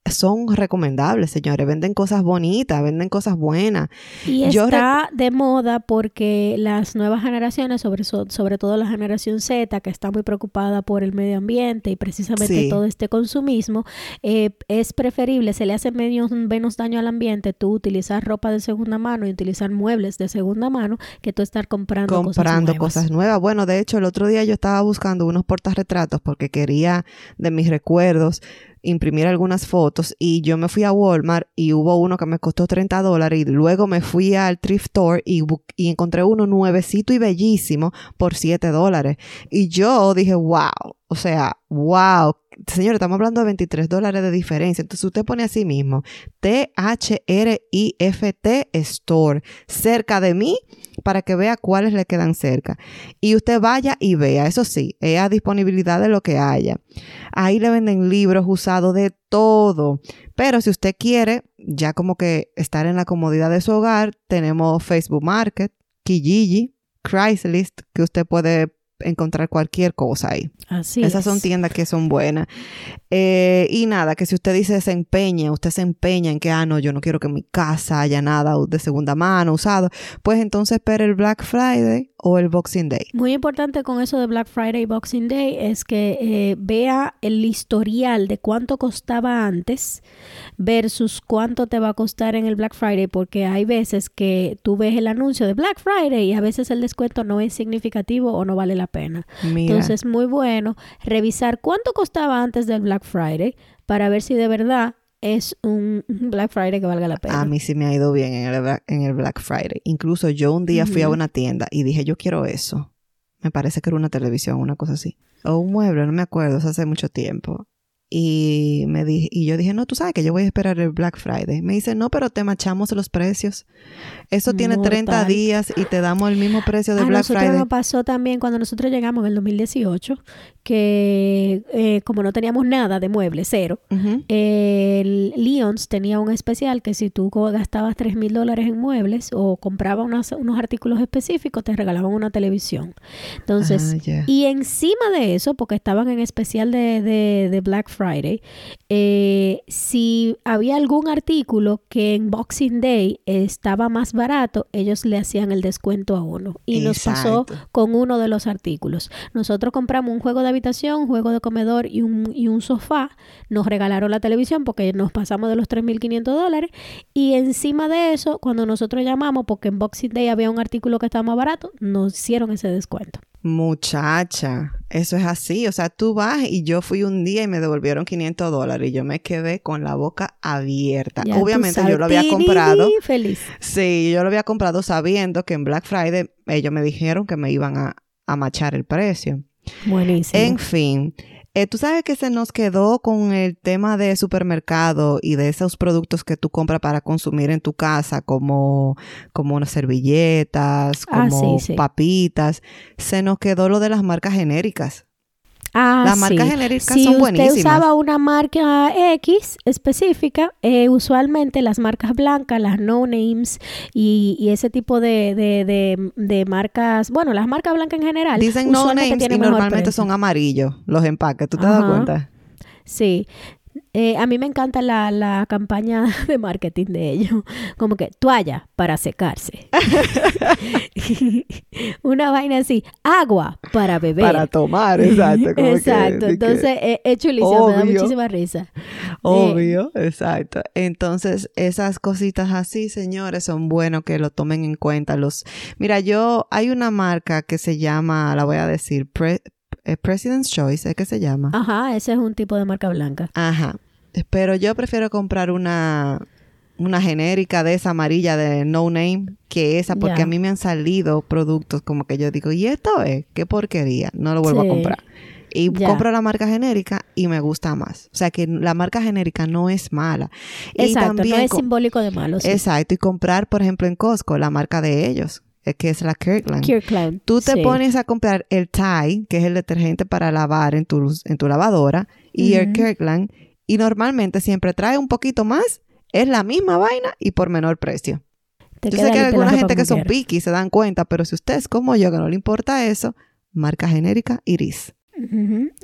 son recomendables, señores. Venden cosas bonitas, venden cosas buenas. Y está de moda porque las nuevas generaciones, sobre, sobre todo la generación Z, que está muy preocupada por el medio ambiente y precisamente todo este consumismo, eh, es preferible, se le hace menos, menos daño al ambiente tú utilizar ropa de segunda mano y utilizar muebles de segunda mano que tú estar comprando, comprando cosas, nuevas. Bueno, de hecho, el otro día yo estaba buscando unos portarretratos porque quería de mis recuerdos imprimir algunas fotos y yo me fui a Walmart y hubo uno que me costó 30 dólares y luego me fui al thrift store y, y encontré uno nuevecito y bellísimo por 7 dólares. Y yo dije, wow, o sea, wow, señor, estamos hablando de 23 dólares de diferencia. Entonces usted pone así mismo, T-H-R-I-F-T Store, cerca de mí, para que vea cuáles le quedan cerca. Y usted vaya y vea, eso sí, es a disponibilidad de lo que haya. Ahí le venden libros usados de todo. Pero si usted quiere, ya como que estar en la comodidad de su hogar, tenemos Facebook Market, Kijiji, Craigslist, que usted puede encontrar cualquier cosa ahí. Así Esas son tiendas que son buenas. Eh, y nada, que si usted dice se empeña, usted se empeña en que, ah, no, yo no quiero que en mi casa haya nada de segunda mano usado, pues entonces espere el Black Friday o el Boxing Day. Muy importante con eso de Black Friday y Boxing Day es que eh, vea el historial de cuánto costaba antes versus cuánto te va a costar en el Black Friday, porque hay veces que tú ves el anuncio de Black Friday y a veces el descuento no es significativo o no vale la pena. Entonces, muy bueno revisar cuánto costaba antes del Black Friday para ver si de verdad es un Black Friday que valga la pena. A mí sí me ha ido bien en el, en el Black Friday. Incluso yo un día fui a una tienda y dije, yo quiero eso. Me parece que era una televisión, una cosa así. O un mueble, no me acuerdo, hace mucho tiempo. Y, me di y yo dije, no, tú sabes que yo voy a esperar el Black Friday. Me dice, no, pero te machamos los precios. Eso tiene 30 días y te damos el mismo precio del Black Friday. nos pasó también cuando nosotros llegamos en el 2018, que eh, como no teníamos nada de muebles, cero, el Leons tenía un especial que si tú gastabas 3 mil dólares en muebles o comprabas unos artículos específicos, te regalaban una televisión. Entonces, ah, y encima de eso, porque estaban en especial de, de, de Black Friday, Friday, eh, si había algún artículo que en Boxing Day estaba más barato, ellos le hacían el descuento a uno. Y nos pasó con uno de los artículos. Nosotros compramos un juego de habitación, un juego de comedor y un, y un sofá. Nos regalaron la televisión porque nos pasamos de los 3.500 dólares. Y encima de eso, cuando nosotros llamamos, porque en Boxing Day había un artículo que estaba más barato, nos hicieron ese descuento. Muchacha, eso es así. O sea, tú vas y yo fui un día y me devolvieron 500 dólares y yo me quedé con la boca abierta. Obviamente yo lo había comprado. Feliz. Sí, yo lo había comprado sabiendo que en Black Friday ellos me dijeron que me iban a, a machar el precio. Buenísimo. En fin, eh, tú sabes que se nos quedó con el tema de supermercado y de esos productos que tú compras para consumir en tu casa, como, como unas servilletas, ah, como papitas. Se nos quedó lo de las marcas genéricas. Ah, Las marcas sí. genéricas si son usted buenísimas. usaba una marca X específica, eh, usualmente las marcas blancas, las no names y, y ese tipo de, de, de, de marcas, bueno, las marcas blancas en general, Dicen no names y normalmente precio. son amarillos los empaques. ¿Tú te das Ajá. cuenta? Sí. Eh, a mí me encanta la, la campaña [laughs] de marketing de ellos. Como que toalla para secarse. [laughs] Una vaina así. Agua para beber. Para tomar, [laughs] exacto. como Exacto. de que- Entonces eh, es chulísimo. Me da muchísima risa. Obvio, exacto. Entonces, esas cositas así, señores, son buenos que lo tomen en cuenta. Los, mira, yo, hay una marca que se llama, la voy a decir, Pre- eh, President's Choice, ¿es que se llama? Ajá, ese es un tipo de marca blanca. Ajá. Pero yo prefiero comprar una, una genérica de esa amarilla de no name que esa, porque a mí me han salido productos como que yo digo, ¿y esto es? ¿Qué porquería? No lo vuelvo Sí. a comprar. Y compro la marca genérica y me gusta más. O sea que la marca genérica no es mala. Y Exacto, no también es co- simbólico de malo. sí. Exacto. Y comprar, por ejemplo, en Costco, la marca de ellos, eh, que es la Kirkland. Kirkland. Tú te sí. pones a comprar el Tide, que es el detergente para lavar en tu, en tu lavadora, y el Ujú. Kirkland, y normalmente siempre trae un poquito más, es la misma vaina y por menor precio. Te yo sé que hay alguna gente que son y se dan cuenta, pero si usted es como yo, que no le importa eso, marca genérica Iris.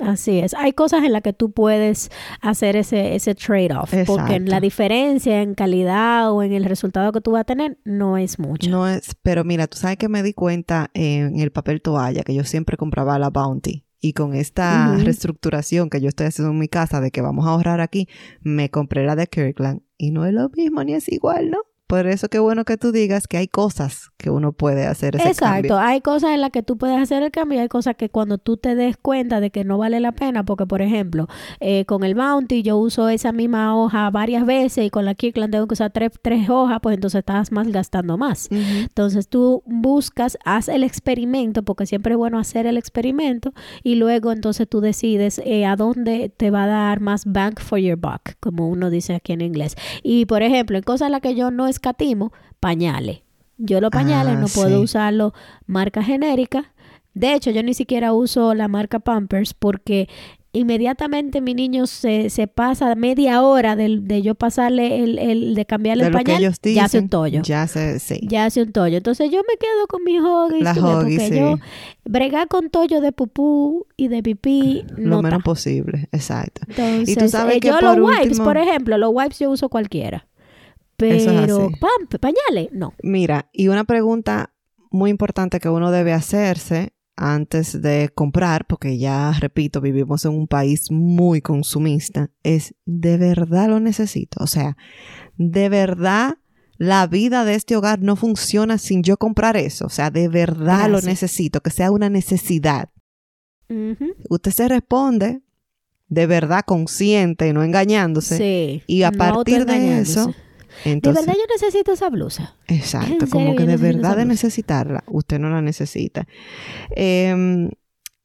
Así es. Hay cosas en las que tú puedes hacer ese, ese trade-off. Porque la diferencia en calidad o en el resultado que tú vas a tener no es mucho. No es, pero mira, tú sabes que me di cuenta en el papel toalla, que yo siempre compraba la Bounty. Y con esta reestructuración que yo estoy haciendo en mi casa de que vamos a ahorrar aquí, me compré la de Kirkland. Y no es lo mismo ni es igual, ¿no? Por eso qué bueno que tú digas que hay cosas que uno puede hacer ese Exacto, cambio. hay cosas en las que tú puedes hacer el cambio y hay cosas que cuando tú te des cuenta de que no vale la pena, porque por ejemplo, eh, con el Bounty yo uso esa misma hoja varias veces y con la Kirkland tengo que usar tres, tres hojas, pues entonces estás más gastando más. Entonces tú buscas, haz el experimento, porque siempre es bueno hacer el experimento y luego entonces tú decides eh, a dónde te va a dar más bang for your buck, como uno dice aquí en inglés. Y por ejemplo, en cosas en las que yo no escatimo, pañales. Yo los pañales Ah, no puedo sí. usarlo marca genérica. De hecho, yo ni siquiera uso la marca Pampers porque inmediatamente mi niño se, se pasa media hora del- de, yo pasarle el, el- de cambiarle De el pañal, ya hace un tollo Ya se, sí. ya hace un tollo. Entonces yo me quedo con mis hoggies, Las porque sí. yo bregar con tollo de pupú y de pipí lo no menos ta. posible, exacto. Entonces, Y tú sabes eh, que yo por los wipes, último- por ejemplo, los wipes yo uso cualquiera. Eso es Pero así. pam, pañales, no. Mira, y una pregunta muy importante que uno debe hacerse antes de comprar, porque ya repito, vivimos en un país muy consumista, es ¿de verdad lo necesito? O sea, ¿de verdad la vida de este hogar no funciona sin yo comprar eso? O sea, ¿de verdad lo necesito? Que sea una necesidad. Usted se responde de verdad consciente no engañándose. Sí. Y a no partir de autoengañándose. De verdad yo necesito esa blusa. Exacto, ¿En como que de verdad de necesitarla, usted no la necesita. Em,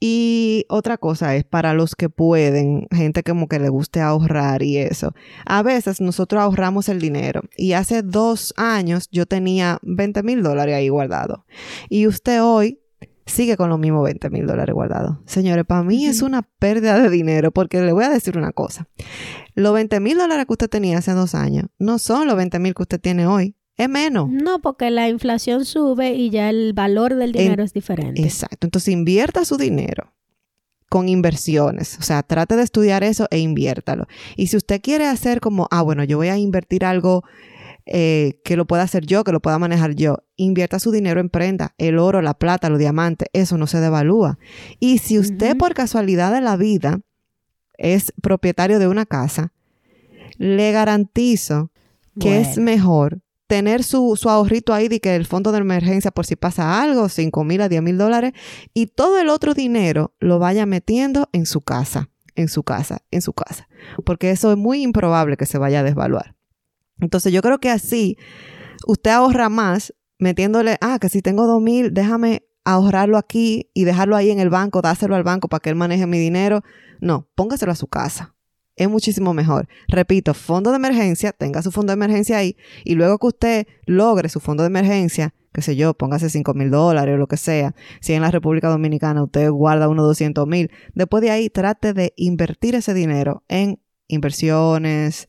y otra cosa es para los que pueden, gente como que le guste ahorrar y eso. A veces nosotros ahorramos el dinero y hace dos años yo tenía 20 mil dólares ahí guardados y usted hoy sigue con los mismos 20 mil dólares guardados. Señores, para mí es una pérdida de dinero porque le voy a decir una cosa. Los 20 mil dólares que usted tenía hace dos años no son los 20 mil que usted tiene hoy. Es menos. No, porque la inflación sube y ya el valor del dinero es diferente. Exacto. Entonces invierta su dinero con inversiones. O sea, trate de estudiar eso e inviértalo. Y si usted quiere hacer como, ah, bueno, yo voy a invertir algo eh, que lo pueda hacer yo, que lo pueda manejar yo, invierta su dinero en prenda. El oro, la plata, los diamantes, eso no se devalúa. Y si usted por casualidad de la vida es propietario de una casa, le garantizo que es mejor tener su, su ahorrito ahí de que el fondo de emergencia por si pasa algo, 5 mil a 10 mil dólares, y todo el otro dinero lo vaya metiendo en su casa, en su casa, en su casa, porque eso es muy improbable que se vaya a desvaluar. Entonces yo creo que así usted ahorra más metiéndole, ah, que si tengo 2 mil, déjame ahorrarlo aquí y dejarlo ahí en el banco, dáselo al banco para que él maneje mi dinero. No, póngaselo a su casa. Es muchísimo mejor. Repito, fondo de emergencia, tenga su fondo de emergencia ahí y luego que usted logre su fondo de emergencia, qué sé yo, póngase 5 mil dólares o lo que sea. Si en la República Dominicana usted guarda unos 200 mil, después de ahí trate de invertir ese dinero en inversiones,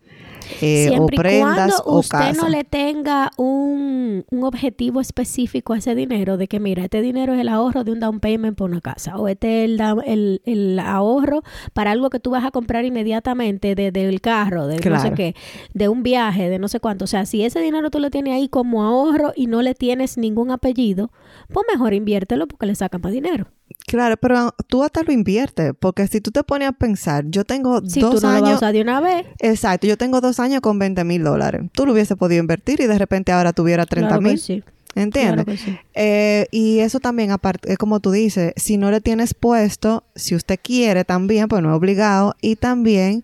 eh, o prendas cuando o usted casa. no le tenga un, un objetivo específico a ese dinero, de que mira, este dinero es el ahorro de un down payment por una casa, o este es el, el, el ahorro para algo que tú vas a comprar inmediatamente de- del carro, de no sé qué, de un viaje, de no sé cuánto. O sea, si ese dinero tú lo tienes ahí como ahorro y no le tienes ningún apellido, pues mejor inviértelo porque le sacan más dinero. Claro, pero tú hasta lo inviertes, porque si tú te pones a pensar, yo tengo Si dos tú no lo vas a años, de una vez, exacto, yo tengo dos años con 20 mil dólares. Tú lo hubiese podido invertir y de repente ahora tuviera 30 claro que mil, sí. ¿Entiendes? Claro que sí. Eh, y eso también, aparte, es como tú dices, si no le tienes puesto, si usted quiere también, pues no es obligado, y también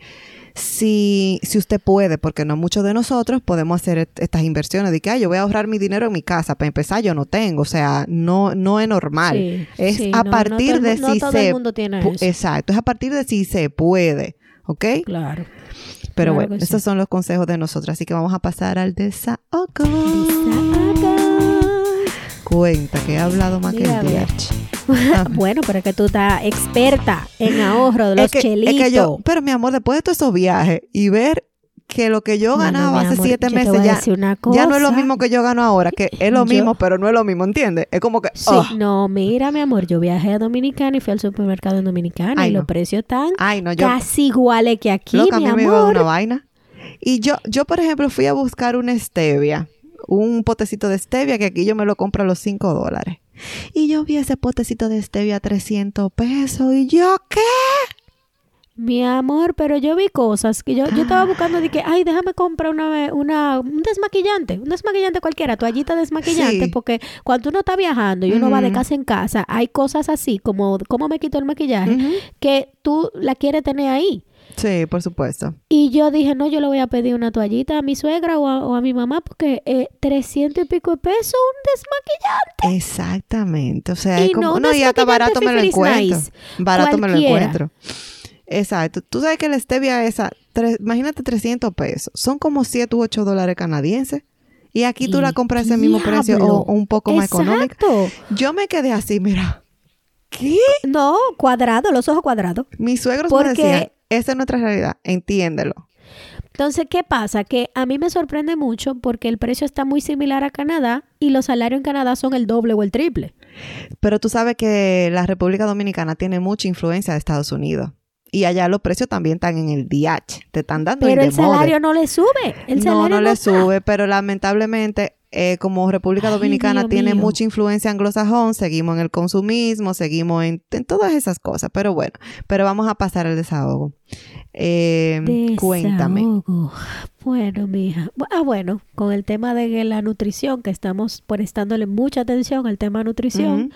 si, si usted puede, porque no muchos de nosotros podemos hacer est- estas inversiones de que "Ay, yo voy a ahorrar mi dinero en mi casa, para empezar yo no tengo, o sea, no, no es normal. Sí, es sí, a no, partir de si todo se... el mundo tiene eso. Exacto, es a partir de si se puede, ¿ok? Claro. Pero Claro bueno, estos son los consejos de nosotros, así que vamos a pasar al desahogo. Cuenta que he hablado más que el a. DH. [laughs] bueno, pero es que tú estás experta en ahorro de los es que, es chelitos. que yo, pero mi amor, después de todos esos viajes y ver que lo que yo ganaba hace amor, siete meses a ya, no es lo mismo que yo gano ahora, que es lo Yo- mismo, pero no es lo mismo, ¿entiendes? Es como que, Sí, oh, no, mira, mi amor, yo viajé a Dominicana y fui al supermercado en Dominicana Ay, y no. los precios están ay, no, yo, casi iguales que aquí, loca, a mi mí me iba amor. una vaina. Y yo, yo, por ejemplo, fui a buscar una stevia, un potecito de stevia que aquí yo me lo compro a los 5 dólares. Y yo vi ese potecito de stevia a 300 pesos y yo, ¿qué? Mi amor, pero yo vi cosas que yo, yo estaba buscando de que, ay, déjame comprar una, una, un desmaquillante, un desmaquillante cualquiera, toallita desmaquillante, Sí. porque cuando uno está viajando y uno va de casa en casa, hay cosas así como, ¿cómo me quito el maquillaje? Que tú la quieres tener ahí. Sí, por supuesto. Y yo dije, no, yo le voy a pedir una toallita a mi suegra o a, o a mi mamá porque eh, 300 y pico de pesos un desmaquillante. Exactamente. O sea, Y es como, no un no, y hasta barato me lo encuentro. Nice. Barato me lo encuentro. Exacto. Tú sabes que la stevia esa, tres- imagínate 300 pesos. Son como 7 u 8 dólares canadienses. Y aquí tú Y la compras ese mismo precio o, o un poco más económica. Exacto. Yo me quedé así, mira. ¿Qué? No, cuadrado, los ojos cuadrados. Mis suegros Porque- me decían, esa es nuestra realidad, entiéndelo. Entonces, ¿qué pasa? Que a mí me sorprende mucho porque el precio está muy similar a Canadá y los salarios en Canadá son el doble o el triple. Pero tú sabes que la República Dominicana tiene mucha influencia de Estados Unidos. Y allá los precios también están en el DH. Te están dando Pero el salario no le sube. El no, salario no le está. sube, pero lamentablemente, eh, como República Dominicana tiene mío. mucha influencia anglosajón, seguimos en el consumismo, seguimos en, en todas esas cosas. Pero bueno, pero vamos a pasar al desahogo. Eh, cuéntame. Bueno, mija. Ah, bueno, con el tema de la nutrición, que estamos prestándole mucha atención al tema nutrición,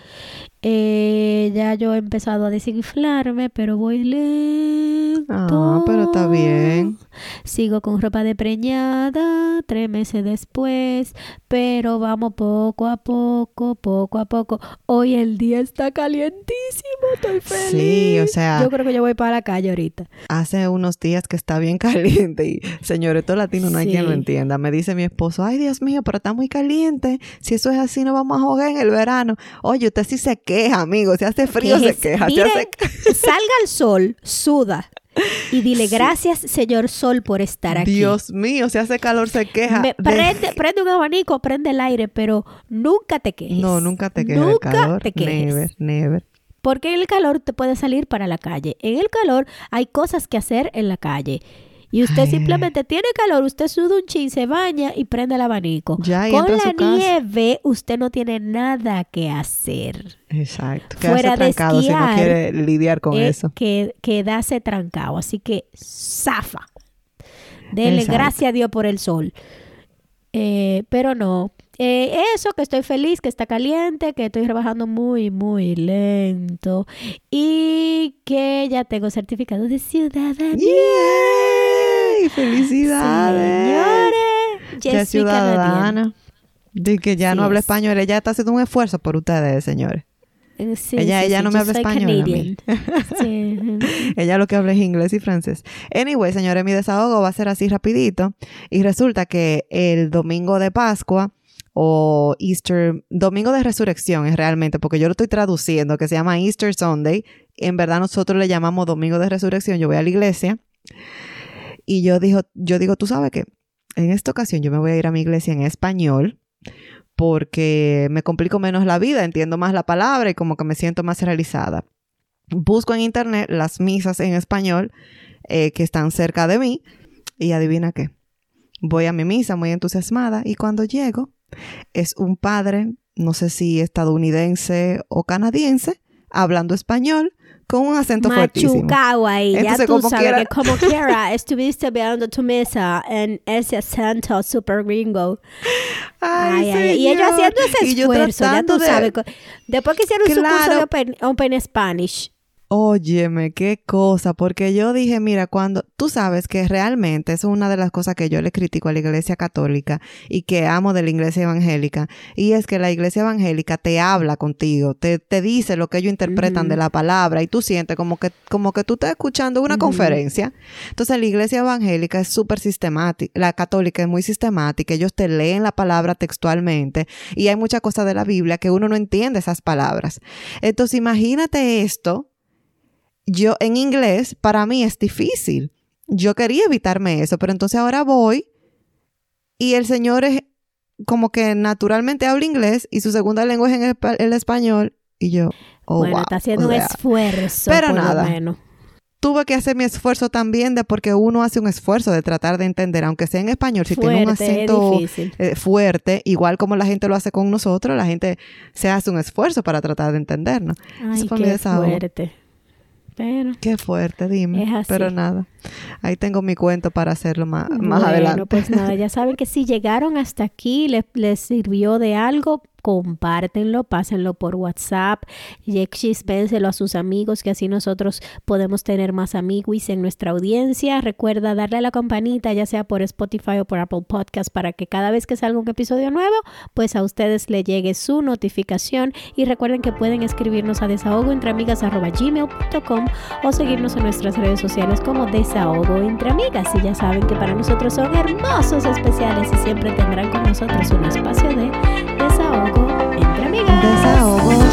eh, ya yo he empezado a desinflarme, pero voy lento. Ah, pero está bien. Sigo con ropa de preñada, tres meses después, pero vamos poco a poco, poco a poco. Hoy el día está calientísimo, estoy feliz. Sí, o sea- Yo creo que yo voy para la calle ahorita. Hace unos días que está bien [laughs] caliente y, señores, todo latino no hay quien lo entienda. Me dice mi esposo, ay Dios mío, pero está muy caliente. Si eso es así, no vamos a jugar en el verano. Oye, usted sí se queja, amigo. Si hace frío, se queja. Hace- salga al sol, suda y dile gracias, señor sol, por estar aquí. Dios mío, si hace calor, se queja. Me- de- prende, un abanico, prende el aire, pero nunca te quejes. No, nunca te quejes Nunca calor. te quejes. Never, never. Porque en el calor te puedes salir para la calle. En el calor hay cosas que hacer en la calle. Y usted Ay. simplemente tiene calor, usted suda un chin, se baña y prende el abanico. Ya, Con la nieve, usted no tiene nada que hacer. Exacto. Fuera Quedarse de trancado si no quiere lidiar con Eh, eso. Que, quedarse trancado. Así que zafa. Denle gracias a Dios por el sol. Eh, pero no. Eh, eso, que estoy feliz, que está caliente, que estoy trabajando muy, muy lento. Y que ya tengo certificado de ciudadanía. ¡Yay! ¡Felicidades! Señores, Ya es ciudadana. De que ya Sí no habla es. español. Ella está haciendo un esfuerzo por ustedes, señores. Eh, sí, Ella- sí, ella no me habla español. [laughs] Ella lo que habla es inglés y francés. Anyway, señores, mi desahogo va a ser así rapidito. Y resulta que el domingo de Pascua o Easter, Domingo de Resurrección es realmente, porque yo lo estoy traduciendo, que se llama Easter Sunday. En verdad nosotros le llamamos Domingo de Resurrección. Yo voy a la iglesia y yo digo, yo digo, tú sabes que en esta ocasión yo me voy a ir a mi iglesia en español porque me complico menos la vida, entiendo más la palabra y como que me siento más realizada. Busco en internet las misas en español eh, que están cerca de mí y adivina qué. Voy a mi misa muy entusiasmada y cuando llego es un padre, no sé si estadounidense o canadiense, hablando español con un acento fuertísimo. Machucado ahí, ya tú como sabes que como [laughs] quiera estuviste viendo tu mesa en ese acento super gringo. Ay, ay, Y ellos haciendo ese esfuerzo, ya tú sabes. Después que hicieron su curso de open, open Spanish, Óyeme, qué cosa, porque yo dije, mira, cuando tú sabes que realmente eso es una de las cosas que yo le critico a la iglesia católica y que amo de la iglesia evangélica, y es que la iglesia evangélica te habla contigo, te, te dice lo que ellos interpretan de la palabra y tú sientes como que, como que tú estás escuchando una conferencia. Entonces la iglesia evangélica es súper sistemática, la católica es muy sistemática, ellos te leen la palabra textualmente y hay muchas cosas de la Biblia que uno no entiende esas palabras. Entonces imagínate esto yo en inglés, para mí es difícil. Yo quería evitarme eso, pero entonces ahora voy y el señor es como que naturalmente habla inglés y su segunda lengua es en el, español y yo, oh, bueno, está haciendo un esfuerzo. Pero nada. Tuve que hacer mi esfuerzo también de porque uno hace un esfuerzo de tratar de entender, aunque sea en español, si tiene un acento eh, fuerte, igual como la gente lo hace con nosotros, la gente se hace un esfuerzo para tratar de entendernos. Ay, Eso fue qué fuerte. Qué fuerte, dime. Pero nada, ahí tengo mi cuento para hacerlo más, más bueno, adelante. Pues nada, ya saben que si llegaron hasta aquí, les, les sirvió de algo, compártenlo, pásenlo por WhatsApp, y expensenlo a sus amigos, que así nosotros podemos tener más amigos en nuestra audiencia. Recuerda darle a la campanita, ya sea por Spotify o por Apple Podcast, para que cada vez que salga un episodio nuevo, pues a ustedes le llegue su notificación. Y recuerden que pueden escribirnos a desahogoentreamigas.gmail.com o seguirnos en nuestras redes sociales como Desahogo Entre Amigas. Y ya saben que para nosotros son hermosos especiales y siempre tendrán con nosotros un espacio de entre Amigas. Desahogo.